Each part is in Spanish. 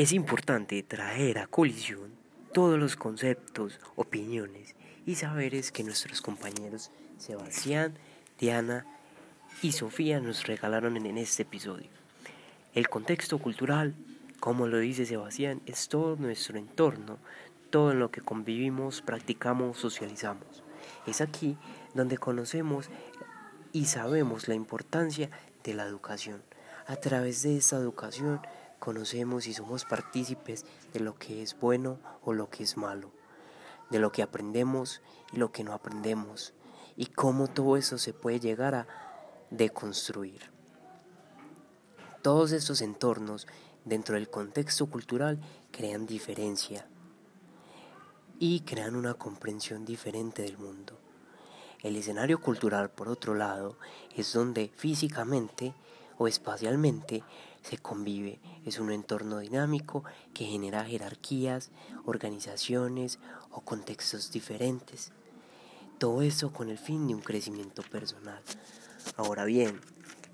Es importante traer a colisión todos los conceptos, opiniones y saberes que nuestros compañeros Sebastián, Diana y Sofía nos regalaron en este episodio. El contexto cultural, como lo dice Sebastián, es todo nuestro entorno, todo en lo que convivimos, practicamos, socializamos. Es aquí donde conocemos y sabemos la importancia de la educación. A través de esta educación conocemos y somos partícipes de lo que es bueno o lo que es malo, de lo que aprendemos y lo que no aprendemos, y cómo todo eso se puede llegar a deconstruir. Todos estos entornos dentro del contexto cultural crean diferencia y crean una comprensión diferente del mundo. El escenario cultural, por otro lado, es donde físicamente o espacialmente se convive. Es un entorno dinámico que genera jerarquías, organizaciones o contextos diferentes. Todo eso con el fin de un crecimiento personal. Ahora bien,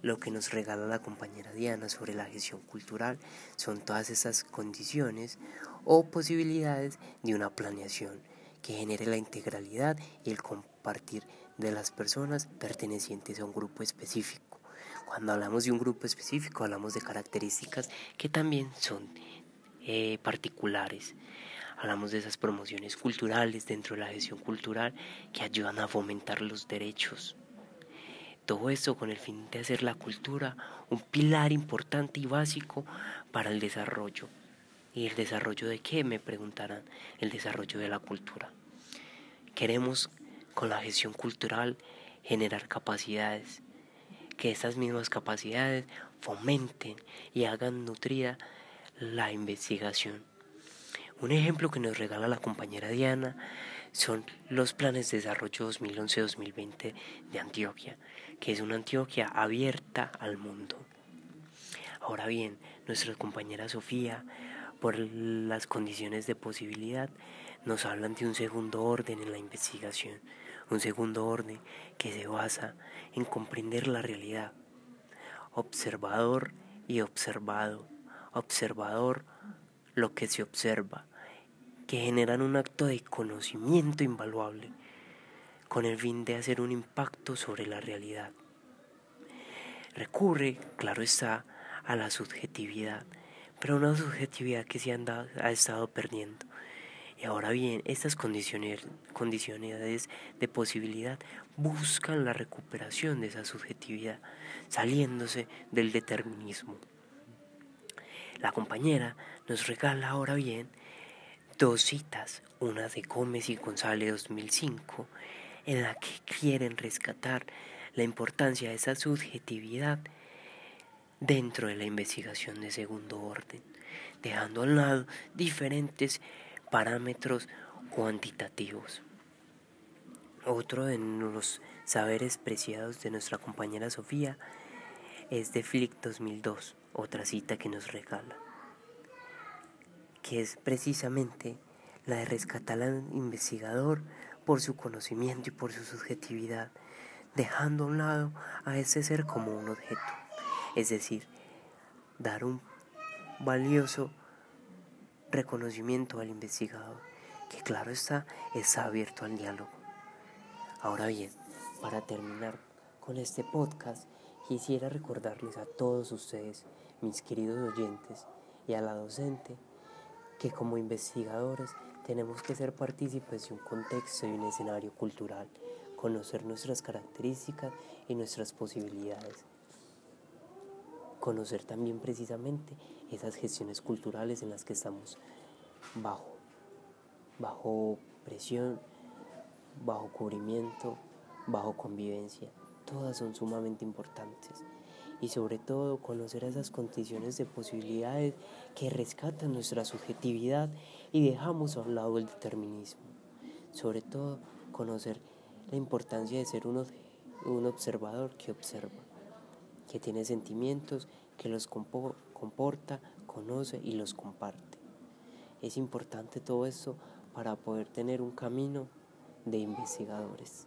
lo que nos regala la compañera Diana sobre la gestión cultural son todas esas condiciones o posibilidades de una planeación que genere la integralidad y el compartir de las personas pertenecientes a un grupo específico. Cuando hablamos de un grupo específico hablamos de características que también son eh, particulares. Hablamos de esas promociones culturales dentro de la gestión cultural que ayudan a fomentar los derechos. Todo eso con el fin de hacer la cultura un pilar importante y básico para el desarrollo. ¿Y el desarrollo de qué? Me preguntarán. El desarrollo de la cultura. Queremos con la gestión cultural generar capacidades, que esas mismas capacidades fomenten y hagan nutrida la investigación. Un ejemplo que nos regala la compañera Diana son los planes de desarrollo 2011-2020 de Antioquia, que es una Antioquia abierta al mundo. Ahora bien, nuestra compañera Sofía, por las condiciones de posibilidad, nos hablan de un segundo orden en la investigación, un segundo orden que se basa en comprender la realidad. Observador y observado. Observador lo que se observa, que generan un acto de conocimiento invaluable con el fin de hacer un impacto sobre la realidad. Recurre, claro está, a la subjetividad, pero una subjetividad que se ha estado perdiendo y ahora bien, estas condiciones de posibilidad buscan la recuperación de esa subjetividad, saliéndose del determinismo. La compañera nos regala ahora bien dos citas, una de Gómez y González 2005, en la que quieren rescatar la importancia de esa subjetividad dentro de la investigación de segundo orden, dejando al lado diferentes parámetros cuantitativos. Otro de los saberes preciados de nuestra compañera Sofía es de Flick 2002, otra cita que nos regala, que es precisamente la de rescatar al investigador por su conocimiento y por su subjetividad, dejando a un lado a ese ser como un objeto, es decir, dar un valioso reconocimiento al investigador, que claro está, está abierto al diálogo. Ahora bien, para terminar con este podcast, quisiera recordarles a todos ustedes, mis queridos oyentes, y a la docente, que como investigadores tenemos que ser partícipes de un contexto y un escenario cultural, conocer nuestras características y nuestras posibilidades conocer también precisamente esas gestiones culturales en las que estamos bajo, bajo presión, bajo cubrimiento, bajo convivencia. Todas son sumamente importantes. Y sobre todo conocer esas condiciones de posibilidades que rescatan nuestra subjetividad y dejamos a un lado el determinismo. Sobre todo conocer la importancia de ser un, un observador que observa que tiene sentimientos, que los comporta, conoce y los comparte. Es importante todo eso para poder tener un camino de investigadores.